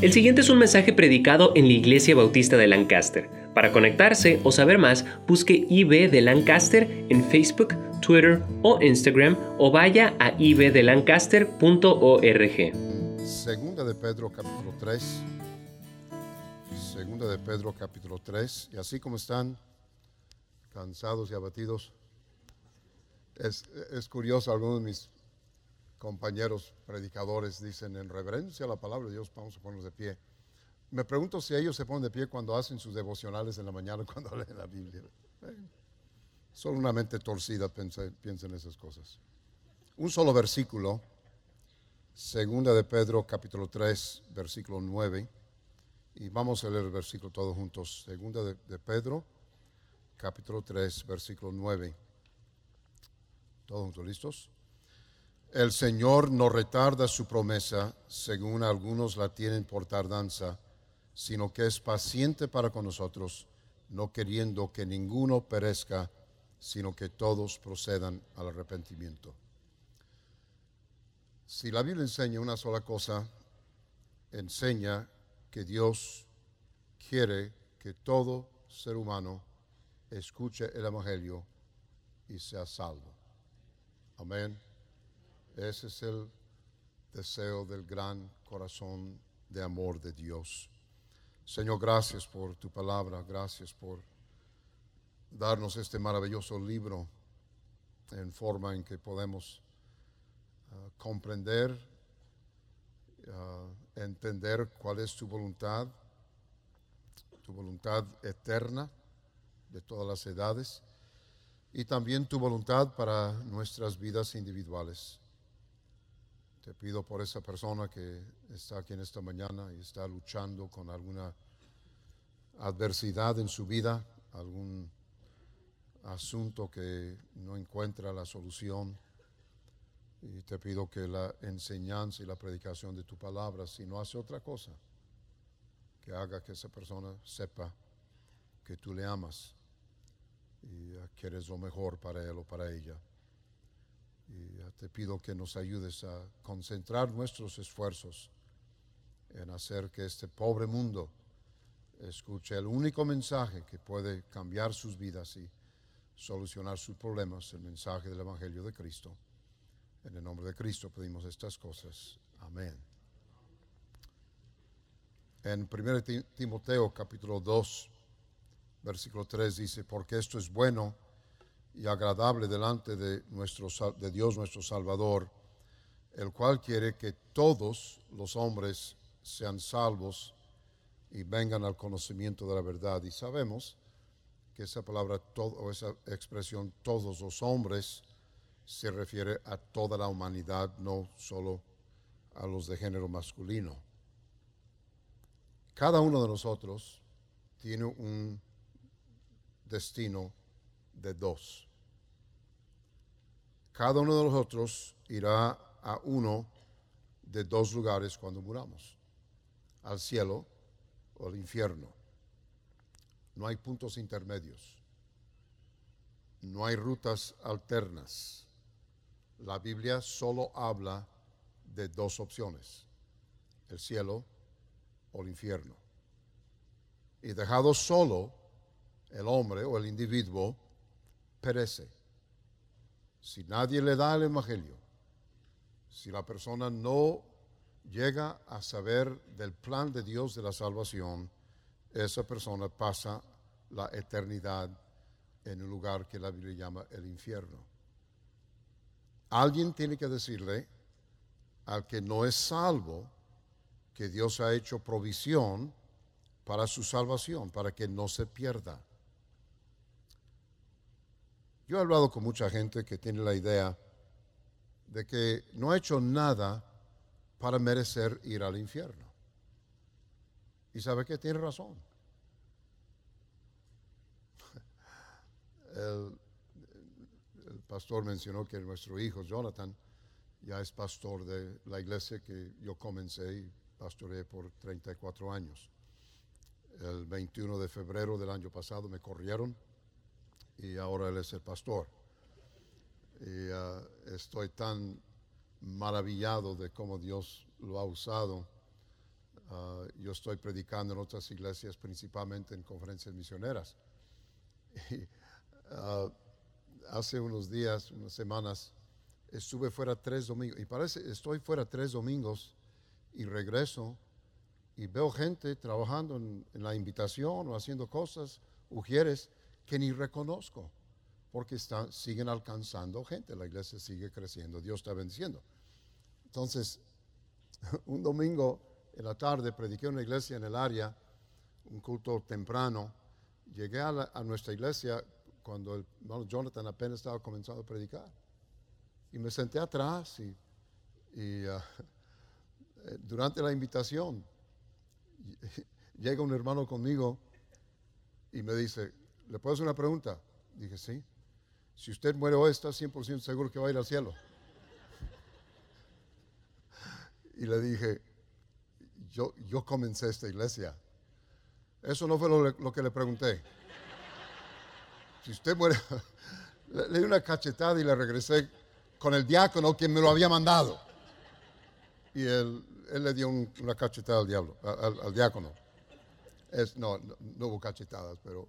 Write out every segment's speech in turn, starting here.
El siguiente es un mensaje predicado en la Iglesia Bautista de Lancaster. Para conectarse o saber más, busque IB de Lancaster en Facebook, Twitter o Instagram o vaya a ibdelancaster.org. Segunda de Pedro capítulo 3. Segunda de Pedro capítulo 3. Y así como están cansados y abatidos, es, curioso, algunos de mis compañeros predicadores dicen en reverencia a la palabra de Dios, vamos a ponernos de pie. Me pregunto si ellos se ponen de pie cuando hacen sus devocionales en la mañana, cuando leen la Biblia. Solo una mente torcida piensa, piensa en esas cosas. Un solo versículo, segunda de Pedro capítulo 3, versículo 9. Y vamos a leer el versículo todos juntos. Segunda de, de Pedro, capítulo 3, versículo 9. ¿Todos juntos listos? El Señor no retarda su promesa, según algunos la tienen por tardanza, sino que es paciente para con nosotros, no queriendo que ninguno perezca, sino que todos procedan al arrepentimiento. Si la Biblia enseña una sola cosa, enseña que Dios quiere que todo ser humano escuche el Evangelio y sea salvo. Amén. Ese es el deseo del gran corazón de amor de Dios. Señor, gracias por tu palabra, gracias por darnos este maravilloso libro en forma en que podemos uh, comprender, uh, entender cuál es tu voluntad, tu voluntad eterna de todas las edades y también tu voluntad para nuestras vidas individuales. Te pido por esa persona que está aquí en esta mañana y está luchando con alguna adversidad en su vida, algún asunto que no encuentra la solución. Y te pido que la enseñanza y la predicación de tu palabra, si no hace otra cosa, que haga que esa persona sepa que tú le amas y que eres lo mejor para él o para ella. Y te pido que nos ayudes a concentrar nuestros esfuerzos en hacer que este pobre mundo escuche el único mensaje que puede cambiar sus vidas y solucionar sus problemas, el mensaje del Evangelio de Cristo. En el nombre de Cristo pedimos estas cosas. Amén. En 1 Timoteo capítulo 2, versículo 3 dice, porque esto es bueno y agradable delante de, nuestro, de Dios nuestro Salvador, el cual quiere que todos los hombres sean salvos y vengan al conocimiento de la verdad. Y sabemos que esa palabra o esa expresión todos los hombres se refiere a toda la humanidad, no solo a los de género masculino. Cada uno de nosotros tiene un destino de dos. Cada uno de nosotros irá a uno de dos lugares cuando muramos, al cielo o al infierno. No hay puntos intermedios, no hay rutas alternas. La Biblia solo habla de dos opciones, el cielo o el infierno. Y dejado solo, el hombre o el individuo perece. Si nadie le da el Evangelio, si la persona no llega a saber del plan de Dios de la salvación, esa persona pasa la eternidad en un lugar que la Biblia llama el infierno. Alguien tiene que decirle al que no es salvo que Dios ha hecho provisión para su salvación, para que no se pierda. Yo he hablado con mucha gente que tiene la idea de que no ha hecho nada para merecer ir al infierno. Y sabe que tiene razón. El, el, pastor mencionó que nuestro hijo Jonathan ya es pastor de la iglesia que yo comencé y pastoreé por 34 años. El 21 de febrero del año pasado me corrieron y ahora él es el pastor. Y uh, estoy tan maravillado de cómo Dios lo ha usado Ah, yo estoy predicando en otras iglesias, principalmente en conferencias misioneras. Ah, hace unos días, unas semanas, estuve fuera tres domingos. Y parece, estoy fuera tres domingos y regreso y veo gente trabajando en, en la invitación o haciendo cosas, ujieres, que ni reconozco, porque siguen alcanzando gente, la iglesia sigue creciendo, Dios está bendiciendo. Entonces, un domingo en la tarde prediqué en una iglesia en el área, un culto temprano. Llegué a, nuestra iglesia cuando el hermano Jonathan apenas estaba comenzando a predicar. Y me senté atrás y, y, ah, eh, durante la invitación llega un hermano conmigo y me dice, ¿le puedo hacer una pregunta? Dije, sí. Si usted muere hoy, ¿está 100% seguro que va a ir al cielo? Y le dije, yo, yo comencé esta iglesia. Eso no fue lo, que le pregunté. Si usted muere, le, di una cachetada y le regresé con el diácono que me lo había mandado. Y él, él le dio un- una cachetada al diablo, al, diácono. No, no, no hubo cachetadas, pero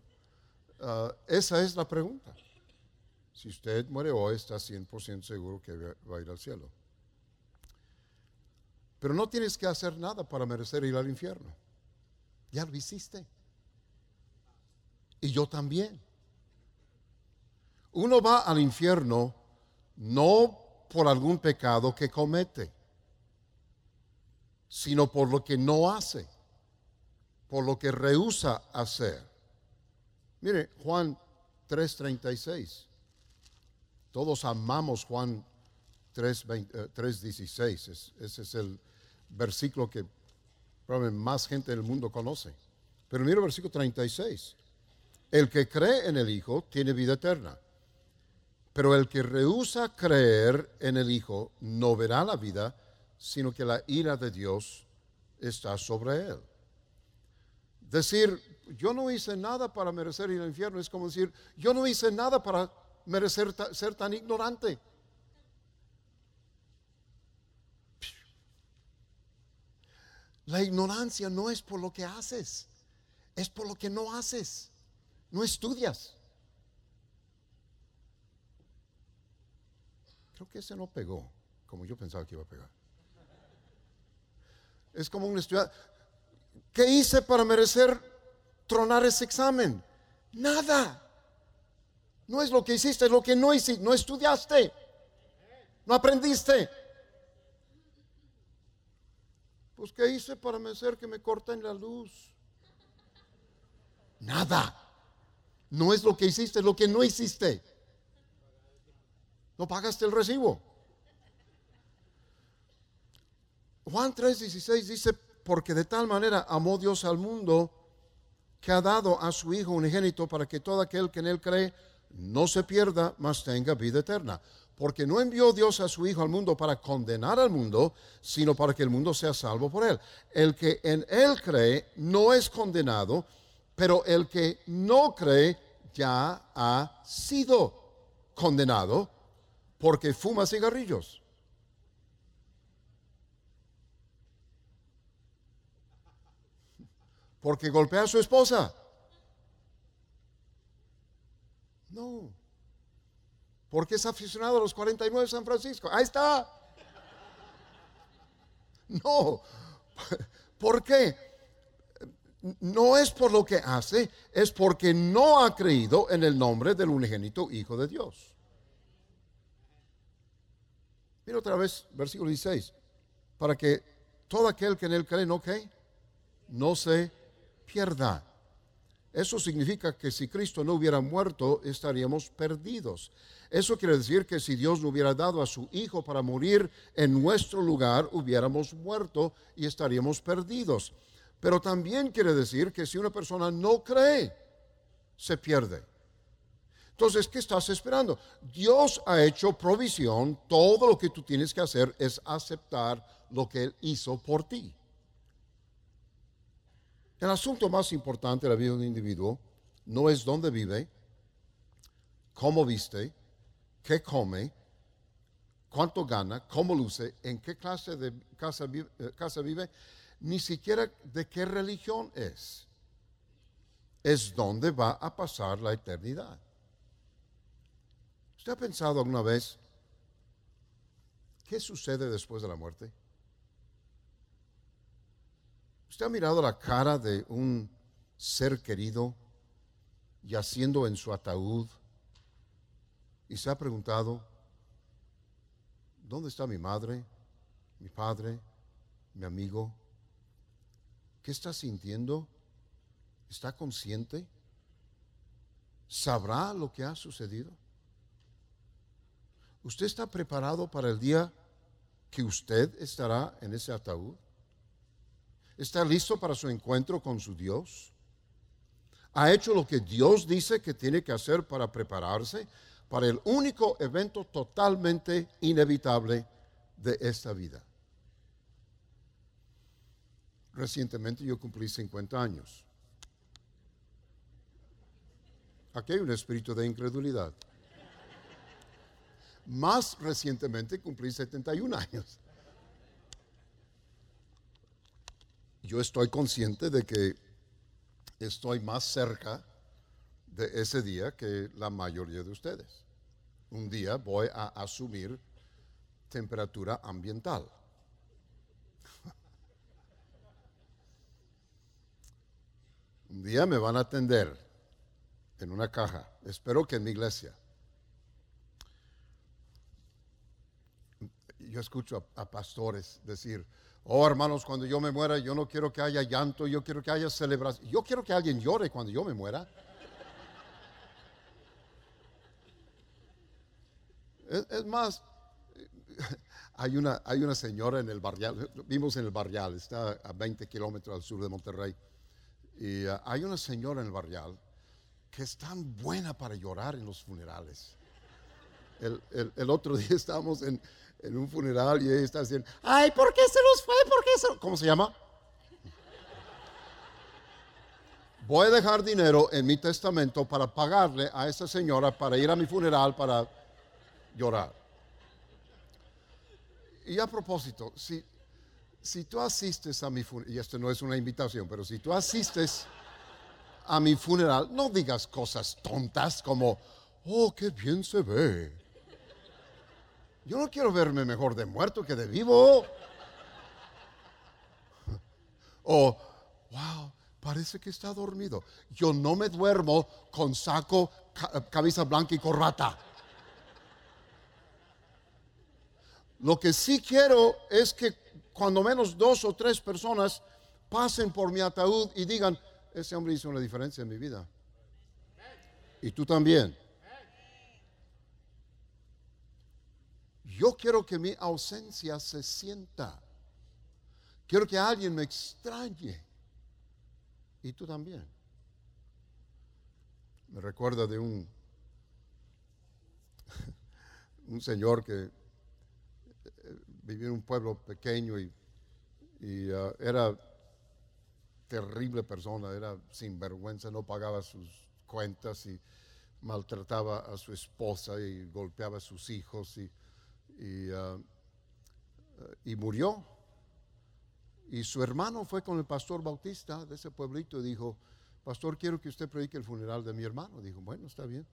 ah, esa es la pregunta. Si usted muere hoy, está 100% seguro que va- va a ir al cielo. Pero no tienes que hacer nada para merecer ir al infierno. Ya lo hiciste. Y yo también. Uno va al infierno no por algún pecado que comete, sino por lo que no hace, por lo que rehúsa hacer. Mire, Juan 3:36. Todos amamos Juan 3:20, eh, 3:16. Es- ese es el versículo que probablemente más gente del mundo conoce. Pero mira el versículo 36. El que cree en el Hijo tiene vida eterna. Pero el que rehúsa creer en el Hijo no verá la vida, sino que la ira de Dios está sobre él. Decir, yo no hice nada para merecer al infierno, es como decir, yo no hice nada para merecer ser tan ignorante. La ignorancia no es por lo que haces, es por lo que no haces. No estudias. Creo que ese no pegó como yo pensaba que iba a pegar. Es como un estudiante. ¿Qué hice para merecer tronar ese examen? Nada. No es lo que hiciste, es lo que no hiciste. No estudiaste. No aprendiste. Pues ¿qué hice para merecer que me corten la luz? Nada. No es lo que hiciste, es lo que no hiciste. No pagaste el recibo. Juan 3:16 dice, porque de tal manera amó Dios al mundo que ha dado a su Hijo unigénito para que todo aquel que en él cree no se pierda, mas tenga vida eterna. Porque no envió Dios a su Hijo al mundo para condenar al mundo, sino para que el mundo sea salvo por él. El que en él cree no es condenado, pero el que no cree ya ha sido condenado porque fuma cigarrillos. Porque golpea a su esposa. No. Porque es aficionado a los 49 de San Francisco. Ahí está. No. ¿Por qué? No es por lo que hace, es porque no ha creído en el nombre del unigénito Hijo de Dios. Mira otra vez, versículo 16. Para que todo aquel que en él cree no no se pierda. Eso significa que si Cristo no hubiera muerto, estaríamos perdidos. Eso quiere decir que si Dios no hubiera dado a su Hijo para morir en nuestro lugar, hubiéramos muerto y estaríamos perdidos. Pero también quiere decir que si una persona no cree, se pierde. Entonces, ¿qué estás esperando? Dios ha hecho provisión, todo lo que tú tienes que hacer es aceptar lo que Él hizo por ti. El asunto más importante de la vida de un individuo no es dónde vive, cómo viste, qué come, cuánto gana, cómo luce, en qué clase de casa vive, eh, casa vive. ni siquiera de qué religión es. Es donde va a pasar la eternidad. ¿Usted ha pensado alguna vez qué sucede después de la muerte? ¿Usted ha mirado la cara de un ser querido yaciendo en su ataúd y se ha preguntado, ¿dónde está mi madre, mi padre, mi amigo? ¿Qué está sintiendo? ¿Está consciente? ¿Sabrá lo que ha sucedido? ¿Usted está preparado para el día que usted estará en ese ataúd? ¿Está listo para su encuentro con su Dios? ¿Ha hecho lo que Dios dice que tiene que hacer para prepararse para el único evento totalmente inevitable de esta vida? Recientemente yo cumplí 50 años. Aquí hay un espíritu de incredulidad. Más recientemente cumplí 71 años. Yo estoy consciente de que estoy más cerca de ese día que la mayoría de ustedes. Un día voy a asumir temperatura ambiental. Un día me van a atender en una caja, espero que en mi iglesia. Yo escucho a, pastores decir, oh hermanos, cuando yo me muera, yo no quiero que haya llanto, yo quiero que haya celebración. Yo quiero que alguien llore cuando yo me muera. Es, más, hay una, hay una señora en el barrial, vimos en el barrial, está a 20 kilómetros al sur de Monterrey, y uh, hay una señora en el barrial que es tan buena para llorar en los funerales. El, el otro día estábamos en, en un funeral y ella está diciendo, ay, ¿por qué se nos fue? ¿Por qué se... ¿Cómo se llama? Voy a dejar dinero en mi testamento para pagarle a esa señora para ir a mi funeral para llorar. Y a propósito, si, si tú asistes a mi funeral, y esto no es una invitación, pero si tú asistes a mi funeral, no digas cosas tontas como, oh, qué bien se ve. Yo no quiero verme mejor de muerto que de vivo. O, wow, parece que está dormido. Yo no me duermo con saco, cabeza blanca y corrata. Lo que sí quiero es que cuando menos dos o tres personas pasen por mi ataúd y digan, ese hombre hizo una diferencia en mi vida. Y tú también. Yo quiero que mi ausencia se sienta. Quiero que alguien me extrañe. Y tú también. Me recuerda de un, un señor que eh, vivía en un pueblo pequeño y, uh, era terrible persona, era sinvergüenza, no pagaba sus cuentas y maltrataba a su esposa y golpeaba a sus hijos y Ah, y, murió. Y su hermano fue con el pastor bautista de ese pueblito y dijo, pastor, quiero que usted predique el funeral de mi hermano. Dijo, bueno, está bien.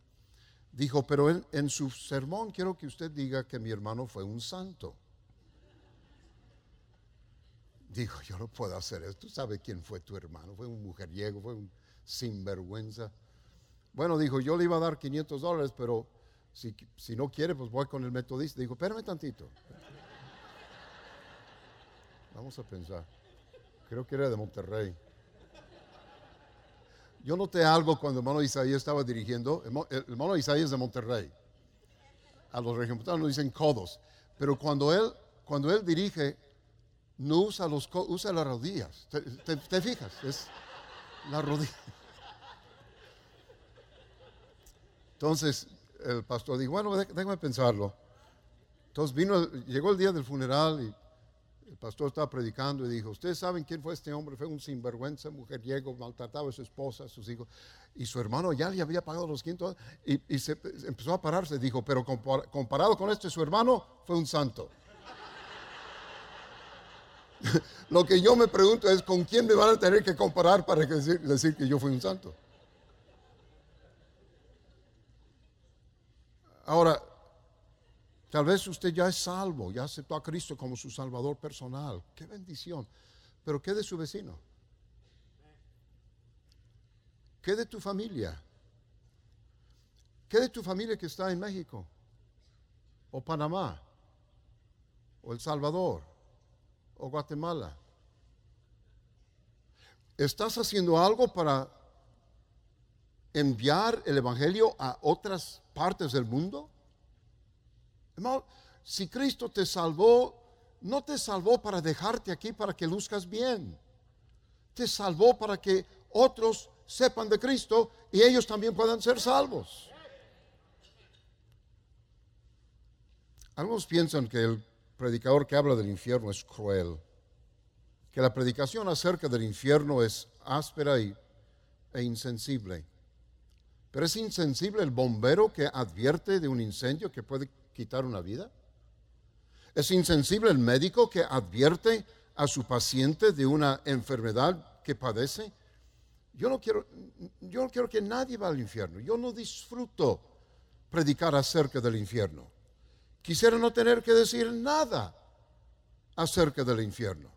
Dijo, pero en, en su sermón quiero que usted diga que mi hermano fue un santo. Dijo, yo no puedo hacer eso. Tú sabes quién fue tu hermano. Fue un mujeriego, fue un sinvergüenza. Bueno, dijo, yo le iba a dar 500 dólares, pero si, no quiere, pues voy con el metodista. Dijo, espérame tantito. Vamos a pensar. Creo que era de Monterrey. Yo noté algo cuando el hermano Isaías estaba dirigiendo. El hermano Isaías es de Monterrey. A los regiomontanos dicen codos. Pero cuando él, cuando él dirige, no usa, los, usa las rodillas. ¿Te, te fijas? Es la rodilla. Entonces, el pastor dijo, bueno, déjame pensarlo. Entonces vino, llegó el día del funeral y el pastor estaba predicando y dijo, ustedes saben quién fue este hombre, fue un sinvergüenza, mujeriego, maltrataba a su esposa, a sus hijos. Y su hermano ya le había pagado los quintos y, y empezó a pararse. Dijo, pero comparado con este, su hermano fue un santo. Lo que yo me pregunto es, ¿con quién me van a tener que comparar para decir que yo fui un santo? Ahora, tal vez usted ya es salvo, ya aceptó a Cristo como su Salvador personal. Qué bendición. Pero ¿qué de su vecino? ¿Qué de tu familia? ¿Qué de tu familia que está en México? ¿O Panamá? ¿O El Salvador? ¿O Guatemala? ¿Estás haciendo algo para enviar el Evangelio a otras partes del mundo? Hermano, si Cristo te salvó, no te salvó para dejarte aquí para que luzcas bien. Te salvó para que otros sepan de Cristo y ellos también puedan ser salvos. Algunos piensan que el predicador que habla del infierno es cruel, que la predicación acerca del infierno es áspera y, e insensible. Pero es insensible el bombero que advierte de un incendio que puede quitar una vida. Es insensible el médico que advierte a su paciente de una enfermedad que padece. Yo no quiero, yo no quiero que nadie vaya al infierno. Yo no disfruto predicar acerca del infierno. Quisiera no tener que decir nada acerca del infierno.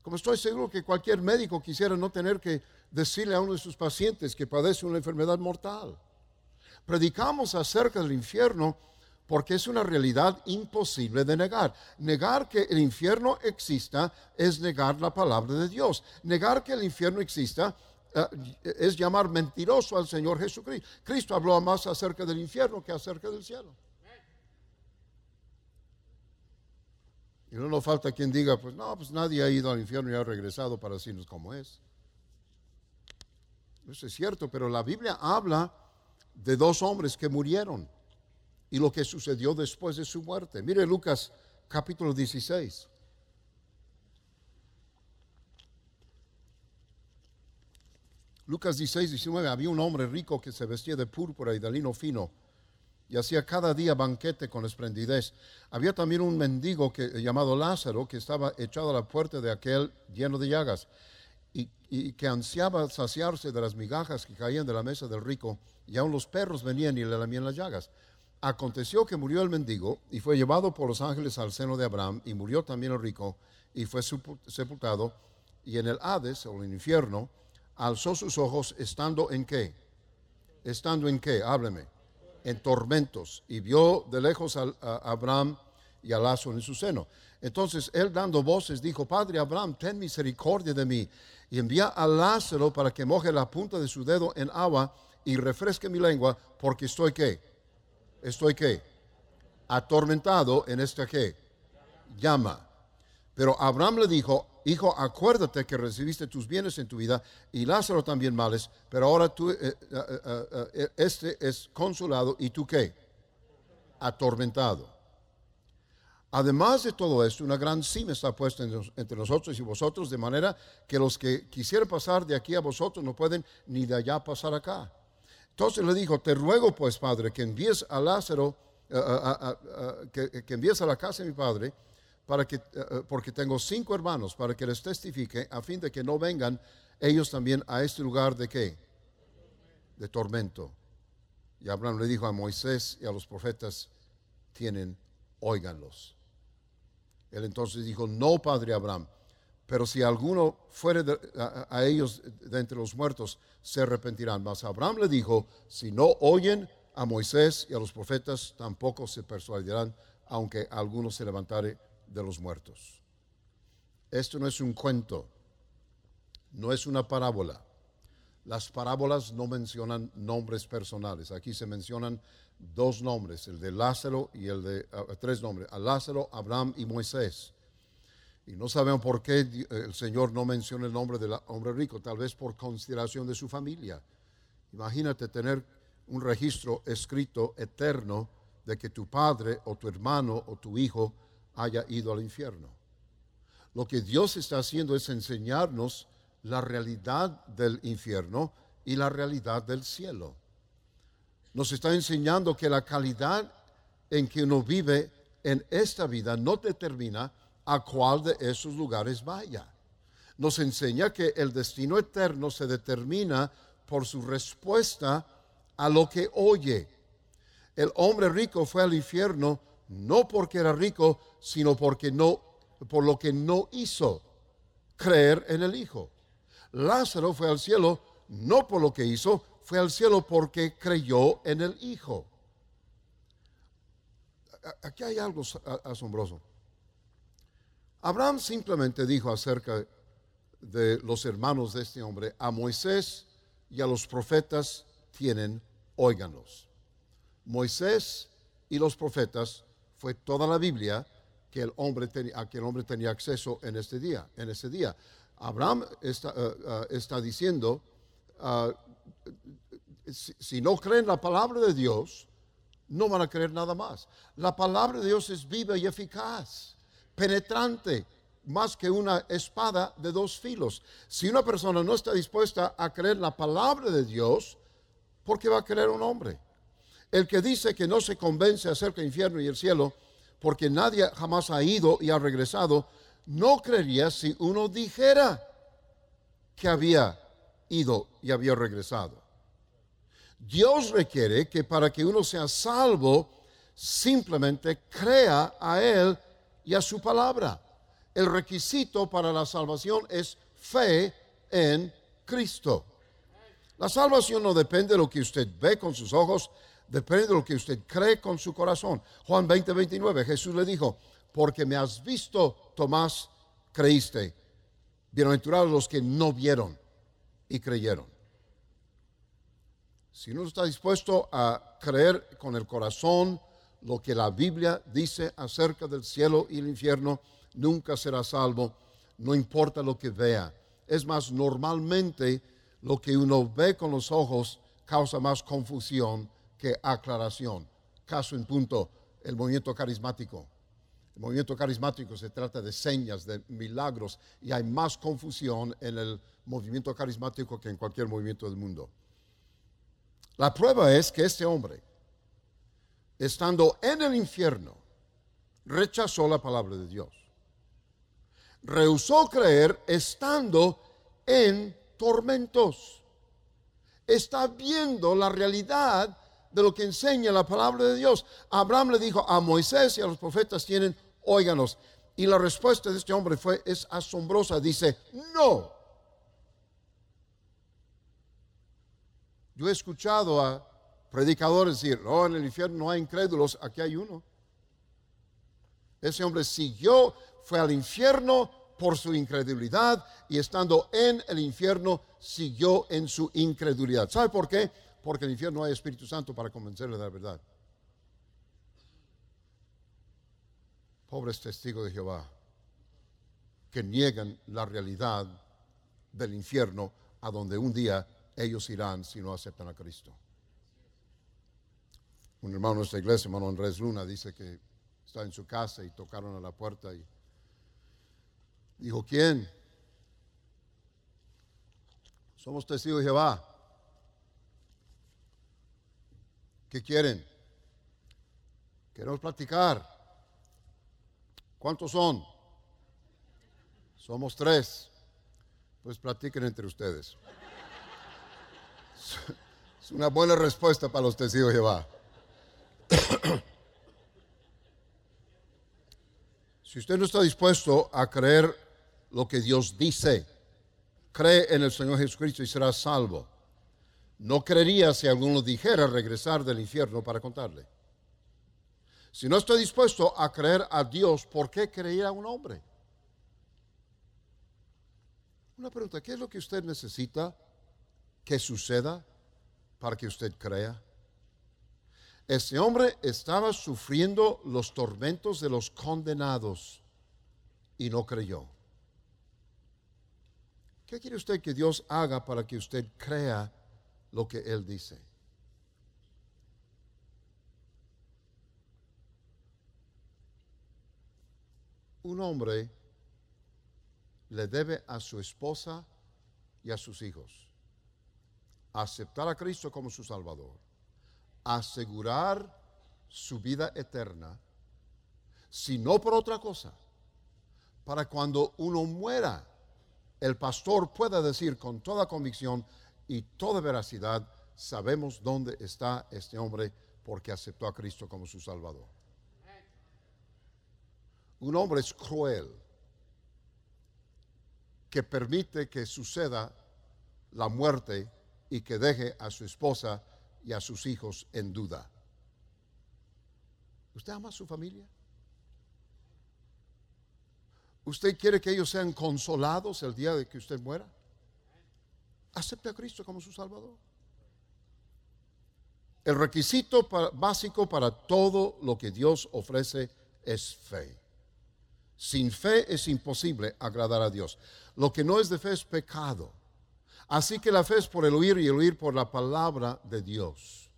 Como estoy seguro que cualquier médico quisiera no tener que decirle a uno de sus pacientes que padece una enfermedad mortal. Predicamos acerca del infierno porque es una realidad imposible de negar. Negar que el infierno exista es negar la palabra de Dios. Negar que el infierno exista eh, es llamar mentiroso al Señor Jesucristo. Cristo habló más acerca del infierno que acerca del cielo. Y no nos falta quien diga, pues no, pues nadie ha ido al infierno y ha regresado para decirnos cómo es. Eso es cierto, pero la Biblia habla de dos hombres que murieron y lo que sucedió después de su muerte. Mire Lucas capítulo 16. Lucas 16, 19, había un hombre rico que se vestía de púrpura y de lino fino y hacía cada día banquete con esplendidez. Había también un mendigo que, llamado Lázaro que estaba echado a la puerta de aquel lleno de llagas y, que ansiaba saciarse de las migajas que caían de la mesa del rico y aun los perros venían y le lamían las llagas. Aconteció que murió el mendigo y fue llevado por los ángeles al seno de Abraham y murió también el rico y fue sepultado y en el Hades o en el infierno alzó sus ojos estando en qué? Estando en qué? Hábleme en tormentos y vio de lejos a, Abraham y a Lázaro en su seno. Entonces él dando voces dijo, Padre Abraham, ten misericordia de mí y envía a Lázaro para que moje la punta de su dedo en agua y refresque mi lengua porque estoy qué? Estoy qué? Atormentado en esta qué? Llama. Pero Abraham le dijo, hijo, acuérdate que recibiste tus bienes en tu vida y Lázaro también males, pero ahora tú, eh, eh, eh, este es consolado y tú qué? Atormentado. Además de todo esto, una gran cima está puesta entre nosotros y vosotros, de manera que los que quisieran pasar de aquí a vosotros no pueden ni de allá pasar acá. Entonces le dijo, te ruego pues, Padre, que envíes a Lázaro, que, envíes a la casa de mi Padre, para que, eh, eh, porque tengo cinco hermanos para que les testifique a fin de que no vengan ellos también a este lugar de qué? De tormento. Y Abraham le dijo a Moisés y a los profetas, tienen, óiganlos. Él entonces dijo, no, padre Abraham, pero si alguno fuere a, ellos de entre los muertos, se arrepentirán. Mas Abraham le dijo, si no oyen a Moisés y a los profetas, tampoco se persuadirán, aunque alguno se levantare de los muertos. Esto no es un cuento, no es una parábola. Las parábolas no mencionan nombres personales. Aquí se mencionan dos nombres, el de Lázaro y el de ah, tres nombres, Lázaro, Abraham y Moisés. Y no sabemos por qué el Señor no menciona el nombre del hombre rico, tal vez por consideración de su familia. Imagínate tener un registro escrito eterno de que tu padre o tu hermano o tu hijo haya ido al infierno. Lo que Dios está haciendo es enseñarnos la realidad del infierno y la realidad del cielo. Nos está enseñando que la calidad en que uno vive en esta vida no determina a cuál de esos lugares vaya. Nos enseña que el destino eterno se determina por su respuesta a lo que oye. El hombre rico fue al infierno no porque era rico, sino porque no por lo que no hizo creer en el Hijo. Lázaro fue al cielo no por lo que hizo, fue al cielo porque creyó en el Hijo. Aquí hay algo asombroso. Abraham simplemente dijo acerca de los hermanos de este hombre, a Moisés y a los profetas tienen, óiganlos. Moisés y los profetas fue toda la Biblia que el hombre tenía, a que el hombre tenía acceso en este día, en ese día. Abraham está, eh, eh, diciendo, ah, si, si, no creen la palabra de Dios, no van a creer nada más. La palabra de Dios es viva y eficaz, penetrante, más que una espada de dos filos. Si una persona no está dispuesta a creer la palabra de Dios, ¿por qué va a creer un hombre? El que dice que no se convence acerca del infierno y el cielo, porque nadie jamás ha ido y ha regresado, no creería si uno dijera que había ido y había regresado. Dios requiere que para que uno sea salvo, simplemente crea a Él y a su palabra. El requisito para la salvación es fe en Cristo. La salvación no depende de lo que usted ve con sus ojos, depende de lo que usted cree con su corazón. Juan 20, 29, Jesús le dijo, porque me has visto, Tomás, creíste. Bienaventurados los que no vieron y creyeron. Si uno está dispuesto a creer con el corazón lo que la Biblia dice acerca del cielo y el infierno, nunca será salvo, no importa lo que vea. Es más, normalmente lo que uno ve con los ojos causa más confusión que aclaración. Caso en punto, el movimiento carismático. El movimiento carismático se trata de señas, de milagros, y hay más confusión en el movimiento carismático que en cualquier movimiento del mundo. La prueba es que este hombre, estando en el infierno, rechazó la palabra de Dios. Rehusó creer estando en tormentos. Está viendo la realidad de lo que enseña la palabra de Dios. Abraham le dijo a Moisés y a los profetas tienen, óiganos. Y la respuesta de este hombre fue, es asombrosa. Dice, no, Yo he escuchado a predicadores decir, oh, en el infierno no hay incrédulos, aquí hay uno. Ese hombre siguió, fue al infierno por su incredulidad y estando en el infierno siguió en su incredulidad. ¿Sabe por qué? Porque en el infierno no hay Espíritu Santo para convencerle de la verdad. Pobres testigos de Jehová que niegan la realidad del infierno a donde un día ellos irán si no aceptan a Cristo. Un hermano de esta iglesia, hermano Andrés Luna, dice que está en su casa y tocaron a la puerta y dijo, ¿quién? Somos testigos de Jehová. ¿Qué quieren? Queremos platicar. ¿Cuántos son? Somos tres. Pues platiquen entre ustedes. Es una buena respuesta para los testigos de Jehová. si usted no está dispuesto a creer lo que Dios dice, cree en el Señor Jesucristo y será salvo. No creería si alguno dijera regresar del infierno para contarle. Si no está dispuesto a creer a Dios, ¿por qué creía a un hombre? Una pregunta, ¿qué es lo que usted necesita que suceda para que usted crea? Este hombre estaba sufriendo los tormentos de los condenados y no creyó. ¿Qué quiere usted que Dios haga para que usted crea lo que Él dice? Un hombre le debe a su esposa y a sus hijos. Aceptar a Cristo como su Salvador, asegurar su vida eterna, si no por otra cosa, para cuando uno muera, el pastor pueda decir con toda convicción y toda veracidad, sabemos dónde está este hombre porque aceptó a Cristo como su Salvador. Un hombre es cruel que permite que suceda la muerte y que deje a su esposa y a sus hijos en duda. ¿Usted ama a su familia? ¿Usted quiere que ellos sean consolados el día de que usted muera? Acepte a Cristo como su Salvador. El requisito básico para todo lo que Dios ofrece es fe. Sin fe es imposible agradar a Dios. Lo que no es de fe es pecado. Así que la fe es por el oír y el oír por la palabra de Dios.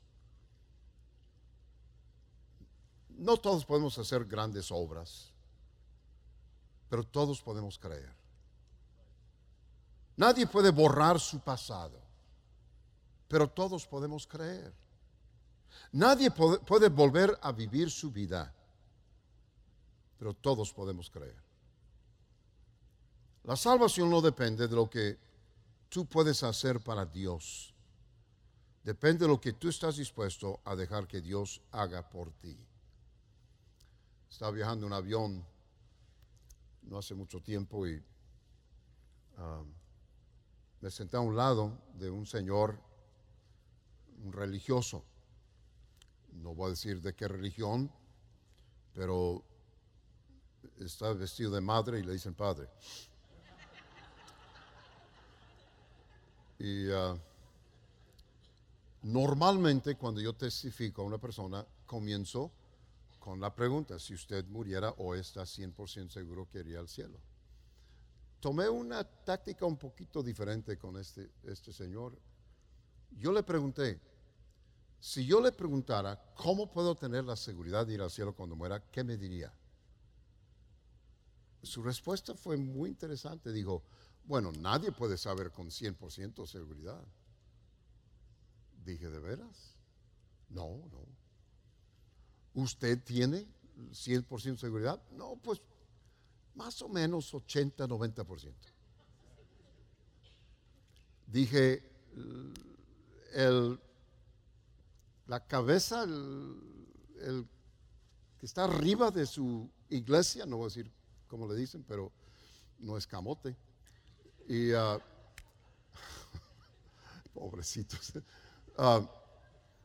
No todos podemos hacer grandes obras, pero todos podemos creer. Nadie puede borrar su pasado, pero todos podemos creer. Nadie puede, volver a vivir su vida, pero todos podemos creer. La salvación no depende de lo que tú puedes hacer para Dios. Depende de lo que tú estás dispuesto a dejar que Dios haga por ti. Estaba viajando en un avión no hace mucho tiempo y um, me senté a un lado de un señor, un religioso. No voy a decir de qué religión, pero está vestido de madre y le dicen padre. Y uh, normalmente cuando yo testifico a una persona, comienzo con la pregunta, si usted muriera o está 100% seguro que iría al cielo. Tomé una táctica un poquito diferente con este, este señor. Yo le pregunté, si yo le preguntara cómo puedo tener la seguridad de ir al cielo cuando muera, ¿qué me diría? Su respuesta fue muy interesante. Dijo, bueno, nadie puede saber con 100% seguridad. Dije, ¿de veras? No, no. ¿Usted tiene 100% seguridad? No, pues más o menos 80, 90%. Dije, el, la cabeza, el, que está arriba de su iglesia, no voy a decir cómo le dicen, pero no es camote y, uh, pobrecitos. Uh,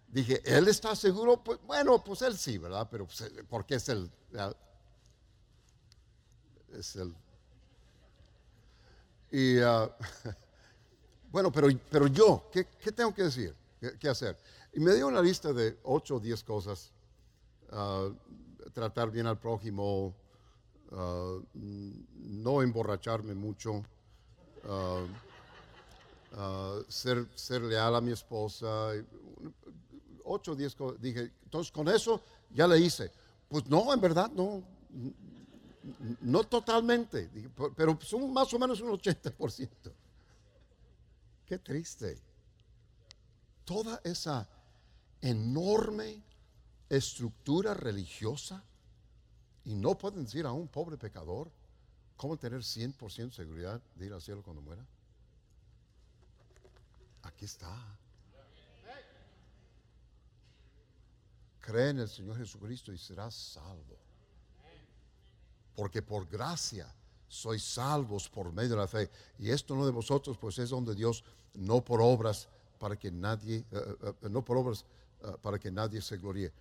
dije, ¿él está seguro? Pues, bueno, pues él sí, ¿verdad? Pero pues, eh, porque es el... Es el... Y uh, bueno, pero, pero yo, ¿qué, ¿qué, tengo que decir? ¿Qué, hacer? Y me dio una lista de 8 o 10 cosas. tratar bien al prójimo, no emborracharme mucho, Uh, uh, ser, ser, leal a mi esposa. Ocho o diez Dije, entonces con eso ya le hice. Pues no, en verdad no. No totalmente, pero son más o menos un 80%. Qué triste. Toda esa enorme estructura religiosa y no pueden decir a un pobre pecador, ¿Cómo tener 100% seguridad de ir al cielo cuando muera? Aquí está. Cree en el Señor Jesucristo y serás salvo. Porque por gracia sois salvos por medio de la fe. Y esto no de vosotros, pues es donde Dios, no por obras para que nadie, eh, eh, eh, no por obras para que nadie se gloríe.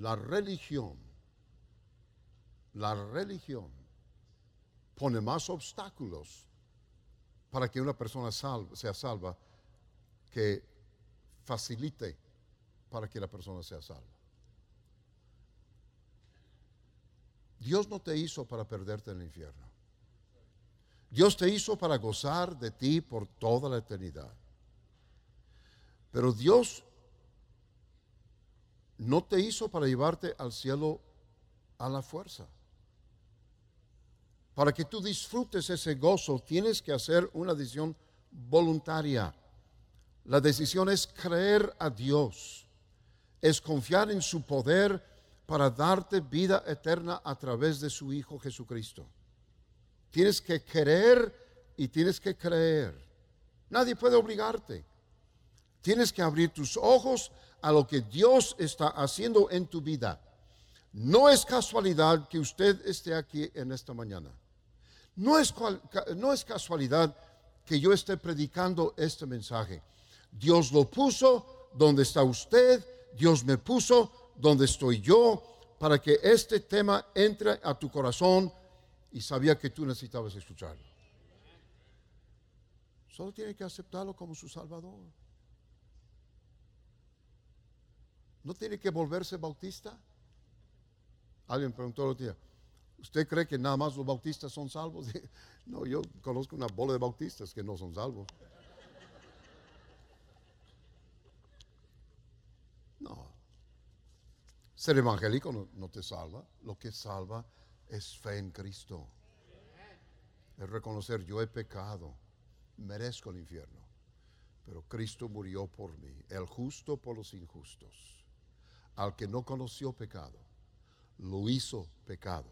La religión la religión pone más obstáculos para que una persona sea salva que facilite para que la persona sea salva. Dios no te hizo para perderte en el infierno. Dios te hizo para gozar de ti por toda la eternidad. Pero Dios no te hizo para llevarte al cielo a la fuerza. Para que tú disfrutes ese gozo, tienes que hacer una decisión voluntaria. La decisión es creer a Dios, es confiar en su poder para darte vida eterna a través de su Hijo Jesucristo. Tienes que querer y tienes que creer. Nadie puede obligarte. Tienes que abrir tus ojos a lo que Dios está haciendo en tu vida. No es casualidad que usted esté aquí en esta mañana. No es, no es casualidad que yo esté predicando este mensaje. Dios lo puso donde está usted, Dios me puso donde estoy yo, para que este tema entre a tu corazón y sabía que tú necesitabas escucharlo. Solo tiene que aceptarlo como su Salvador. ¿No tiene que volverse bautista? Alguien preguntó el otro día, ¿usted cree que nada más los bautistas son salvos? No, yo conozco una bola de bautistas que no son salvos. No. Ser evangélico no, te salva. Lo que salva es fe en Cristo. Es reconocer, yo he pecado, merezco el infierno, pero Cristo murió por mí, el justo por los injustos. Al que no conoció pecado, lo hizo pecado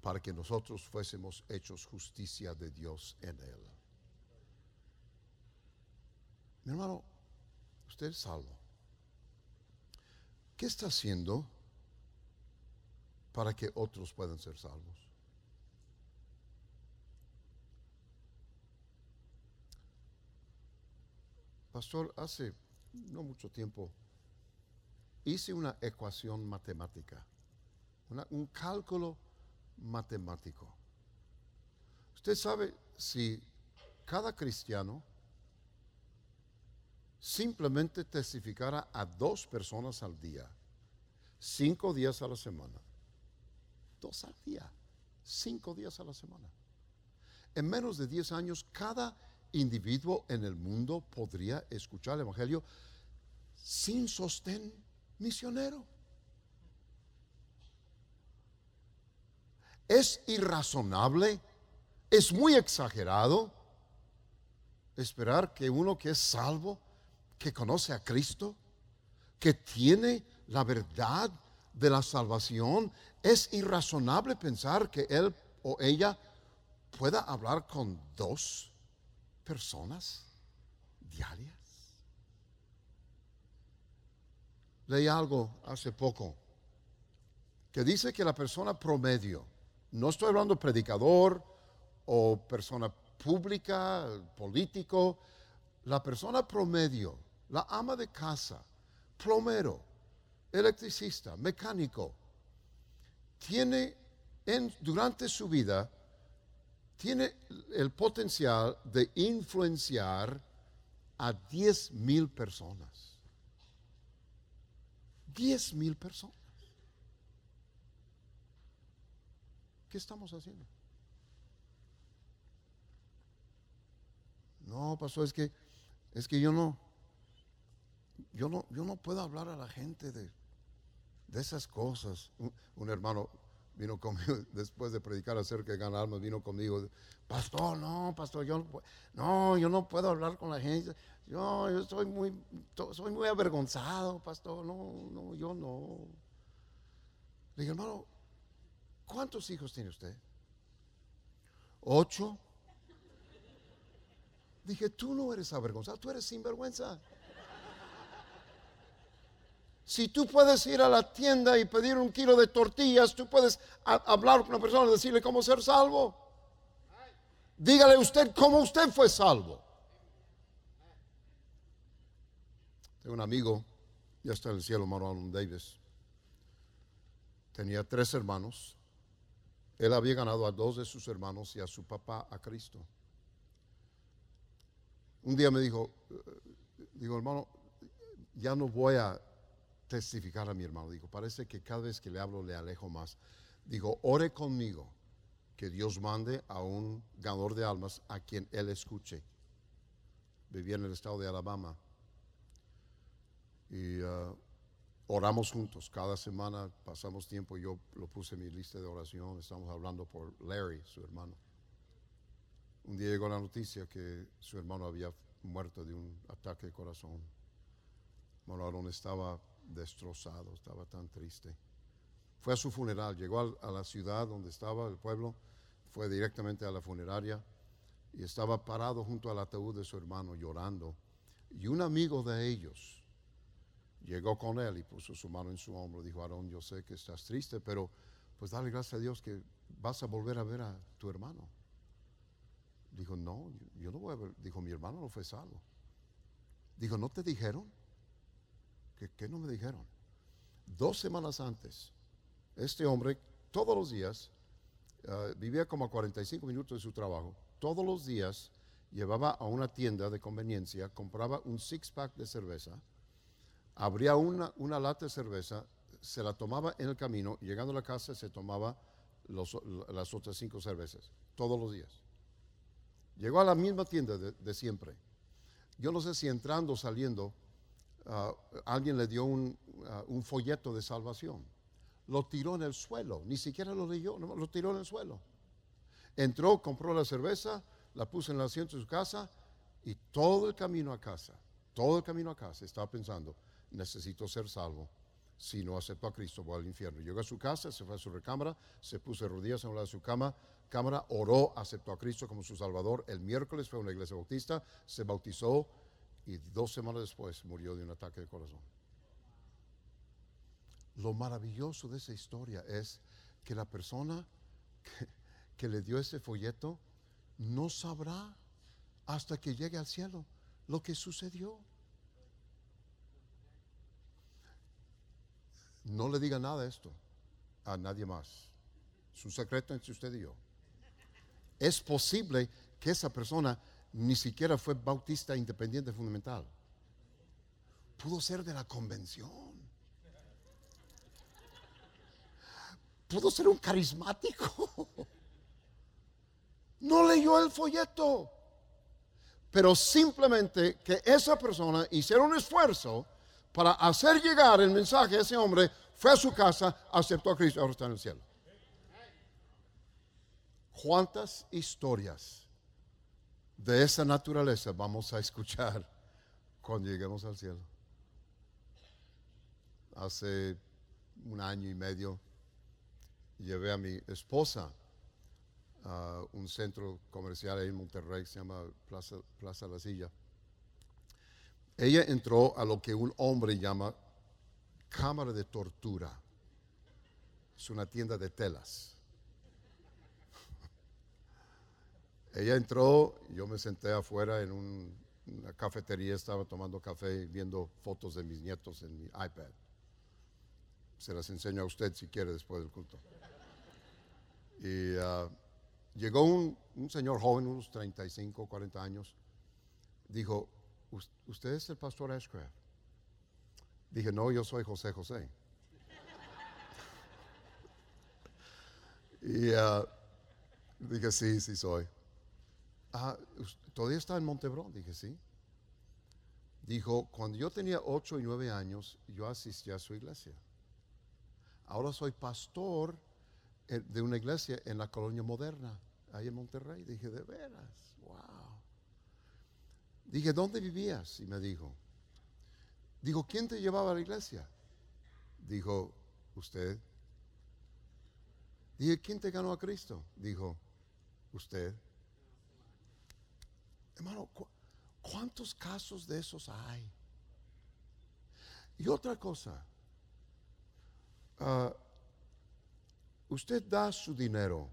para que nosotros fuésemos hechos justicia de Dios en él. Mi hermano, usted es salvo. ¿Qué está haciendo para que otros puedan ser salvos? Pastor, hace no mucho tiempo hice una ecuación matemática, un cálculo matemático. Usted sabe si cada cristiano simplemente testificara a dos personas al día, cinco días a la semana, dos al día, cinco días a la semana. En menos de diez años, cada individuo en el mundo podría escuchar el Evangelio sin sostén misionero. Es irrazonable, es muy exagerado esperar que uno que es salvo que conoce a Cristo, que tiene la verdad de la salvación, es irrazonable pensar que él o ella pueda hablar con dos personas diarias. Leí algo hace poco que dice que la persona promedio, no estoy hablando predicador o persona pública, político, la persona promedio la ama de casa, plomero, electricista, mecánico, tiene en, durante su vida, tiene el potencial de influenciar a 10 mil personas. 10 mil personas. ¿Qué estamos haciendo? No, pasó, es que, es que yo no, yo no, yo no puedo hablar a la gente de, esas cosas. Un, hermano vino conmigo después de predicar acerca de ganar vino conmigo, pastor, no, pastor, yo no, yo no puedo hablar con la gente. Yo, yo soy muy, soy muy avergonzado, pastor, no, no, yo no. Le dije, hermano, ¿cuántos hijos tiene usted? Ocho. Dije, tú no eres avergonzado, tú eres sinvergüenza. Si tú puedes ir a la tienda y pedir un kilo de tortillas, tú puedes hablar con una persona y decirle cómo ser salvo. Dígale usted cómo usted fue salvo. Tengo un amigo, ya está en el cielo, Marlon Davis. Tenía tres hermanos. Él había ganado a dos de sus hermanos y a su papá a Cristo. Un día me dijo, eh, digo hermano, ya no voy a testificar a mi hermano. Digo, parece que cada vez que le hablo le alejo más. Digo, ore conmigo que Dios mande a un ganador de almas a quien él escuche. Vivía en el estado de Alabama. Y uh, oramos juntos. Cada semana pasamos tiempo. Yo lo puse en mi lista de oración. Estamos hablando por Larry, su hermano. Un día llegó la noticia que su hermano había muerto de un ataque de corazón. Bueno, estaba destrozado, estaba tan triste. Fue a su funeral, llegó a la ciudad donde estaba el pueblo, fue directamente a la funeraria y estaba parado junto al ataúd de su hermano llorando. Y un amigo de ellos llegó con él y puso su mano en su hombro. Dijo, Aarón, yo sé que estás triste, pero pues dale gracias a Dios que vas a volver a ver a tu hermano. Dijo, no, yo no voy a ver. Dijo, mi hermano no fue salvo. Dijo, ¿no te dijeron? ¿Qué, no me dijeron? Dos semanas antes, este hombre todos los días ah, vivía como a 45 minutos de su trabajo. Todos los días llevaba a una tienda de conveniencia, compraba un six-pack de cerveza, abría una, una lata de cerveza, se la tomaba en el camino, llegando a la casa se tomaba las otras cinco cervezas, todos los días. Llegó a la misma tienda de, siempre. Yo no sé si entrando o saliendo, ah, alguien le dio un, ah, un, folleto de salvación. Lo tiró en el suelo, ni siquiera lo leyó, lo tiró en el suelo. Entró, compró la cerveza, la puso en el asiento de su casa y todo el camino a casa, todo el camino a casa estaba pensando, necesito ser salvo. Si no acepto a Cristo, voy al infierno. Llegó a su casa, se fue a su recámara, se puso de rodillas en la de su cama, cámara, oró, aceptó a Cristo como su Salvador. El miércoles fue a una iglesia bautista, se bautizó y dos semanas después murió de un ataque de corazón. Lo maravilloso de esa historia es que la persona que le dio ese folleto no sabrá hasta que llegue al cielo lo que sucedió. No le diga nada esto a nadie más. Su secreto entre usted y yo. Es posible que esa persona ni siquiera fue bautista independiente fundamental. Pudo ser de la convención. Pudo ser un carismático. No leyó el folleto. Pero simplemente que esa persona hiciera un esfuerzo para hacer llegar el mensaje a ese hombre, fue a su casa, aceptó a Cristo, ahora está en el cielo. ¿Cuántas historias de esa naturaleza vamos a escuchar cuando lleguemos al cielo? Hace un año y medio llevé a mi esposa a un centro comercial ahí en Monterrey, se llama Plaza, Plaza La Silla ella entró a lo que un hombre llama cámara de tortura. Es una tienda de telas. Ella entró, yo me senté afuera en una cafetería, estaba tomando café, viendo fotos de mis nietos en mi iPad. Se las enseño a usted si quiere después del culto. Y ah, llegó un, un señor joven, unos 35, 40 años, dijo, ¿usted es el pastor Ashcraft? Dije, no, yo soy José José. y uh, dije, sí, sí soy. ¿Todavía está en Montebrón? Dije, sí. Dijo, cuando yo tenía ocho y nueve años, yo asistí a su iglesia. Ahora soy pastor eh, de una iglesia en la colonia moderna, ahí en Monterrey. Dije, de veras, wow. Dije, ¿dónde vivías? Y me dijo, dijo, ¿quién te llevaba a la iglesia? Dijo, usted. Dije, ¿quién te ganó a Cristo? Dijo, usted. Hermano, ¿cuántos casos de esos hay? Y otra cosa, ah, usted da su dinero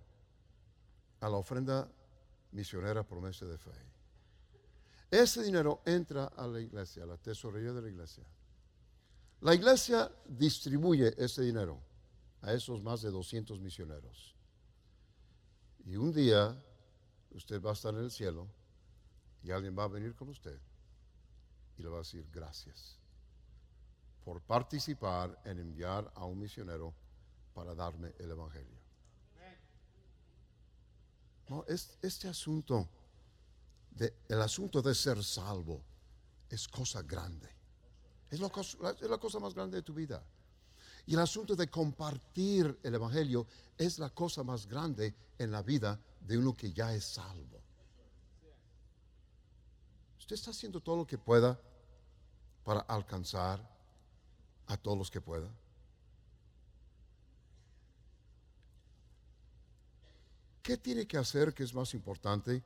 a la ofrenda misionera promesa de fe. Ese dinero entra a la iglesia, a la tesorería de la iglesia. La iglesia distribuye ese dinero a esos más de 200 misioneros. Y un día usted va a estar en el cielo y alguien va a venir con usted y le va a decir gracias por participar en enviar a un misionero para darme el Evangelio. No, este asunto el asunto de ser salvo es cosa grande. Es la cosa, más grande de tu vida. Y el asunto de compartir el Evangelio es la cosa más grande en la vida de uno que ya es salvo. Usted está haciendo todo lo que pueda para alcanzar a todos los que pueda. ¿Qué tiene que hacer que es más importante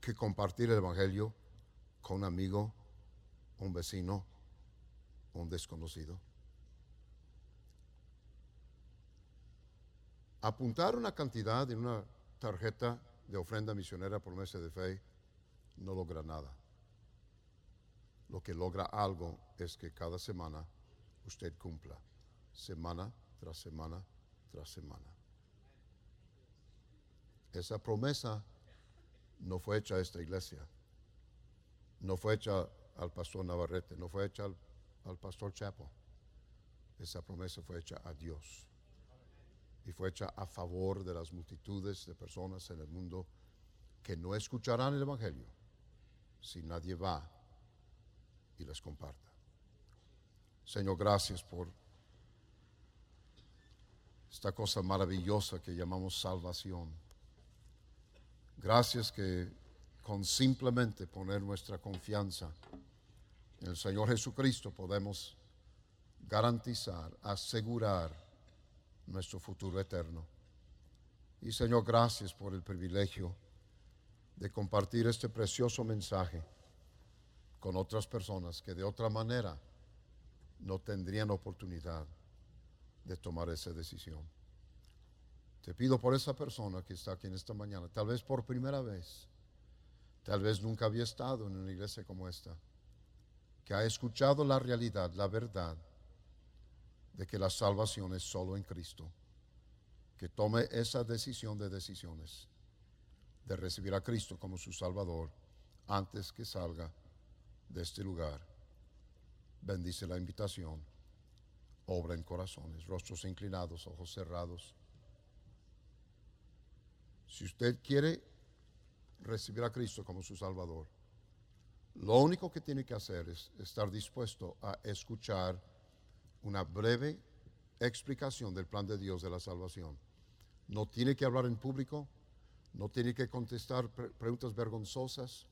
que compartir el Evangelio con un amigo, un vecino, un desconocido? Apuntar una cantidad en una tarjeta de ofrenda misionera por meses de fe no logra nada. Lo que logra algo es que cada semana usted cumpla, semana tras semana tras semana. Esa promesa no fue hecha a esta iglesia, no fue hecha al pastor Navarrete, no fue hecha al, pastor Chapo. Esa promesa fue hecha a Dios y fue hecha a favor de las multitudes de personas en el mundo que no escucharán el Evangelio si nadie va y les comparta. Señor, gracias por esta cosa maravillosa que llamamos salvación. Gracias que con simplemente poner nuestra confianza en el Señor Jesucristo podemos garantizar, asegurar nuestro futuro eterno. Y Señor, gracias por el privilegio de compartir este precioso mensaje con otras personas que de otra manera no tendrían oportunidad de tomar esa decisión. Te pido por esa persona que está aquí en esta mañana, tal vez por primera vez, tal vez nunca había estado en una iglesia como esta, que ha escuchado la realidad, la verdad de que la salvación es solo en Cristo, que tome esa decisión de decisiones, de recibir a Cristo como su Salvador antes que salga de este lugar. Bendice la invitación, obra en corazones, rostros inclinados, ojos cerrados. Si usted quiere recibir a Cristo como su Salvador, lo único que tiene que hacer es estar dispuesto a escuchar una breve explicación del plan de Dios de la salvación. No tiene que hablar en público, no tiene que contestar preguntas vergonzosas,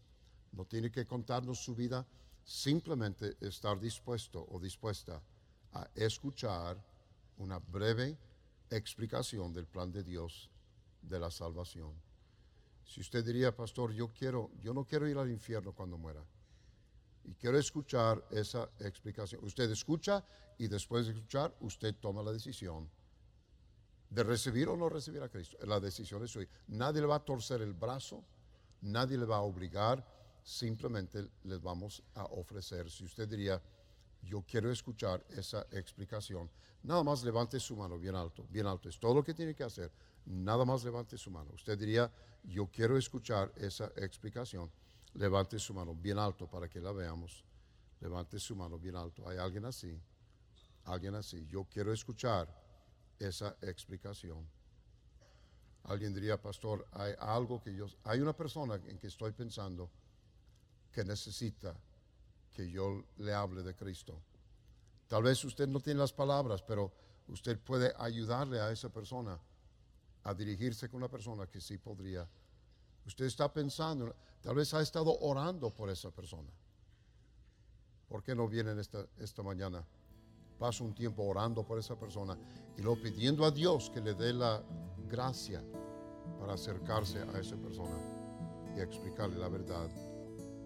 no tiene que contarnos su vida, simplemente estar dispuesto o dispuesta a escuchar una breve explicación del plan de Dios de la salvación. Si usted diría, pastor, yo quiero, yo no quiero ir al infierno cuando muera. Y quiero escuchar esa explicación. Usted escucha y después de escuchar, usted toma la decisión de recibir o no recibir a Cristo. La decisión es suya. Nadie le va a torcer el brazo, nadie le va a obligar, simplemente les vamos a ofrecer. Si usted diría, yo quiero escuchar esa explicación, nada más levante su mano bien alto, bien alto. Es todo lo que tiene que hacer. Nada más levante su mano. Usted diría, yo quiero escuchar esa explicación. Levante su mano bien alto para que la veamos. Levante su mano bien alto. ¿Hay alguien así? Alguien así. Yo quiero escuchar esa explicación. Alguien diría, pastor, hay algo que yo... Hay una persona en que estoy pensando que necesita que yo le hable de Cristo. Tal vez usted no tiene las palabras, pero usted puede ayudarle a esa persona a dirigirse con una persona que sí podría Usted está pensando, tal vez ha estado orando por esa persona. ¿Por qué no vienen esta, esta mañana? Pasa un tiempo orando por esa persona y luego pidiendo a Dios que le dé la gracia para acercarse a esa persona y explicarle la verdad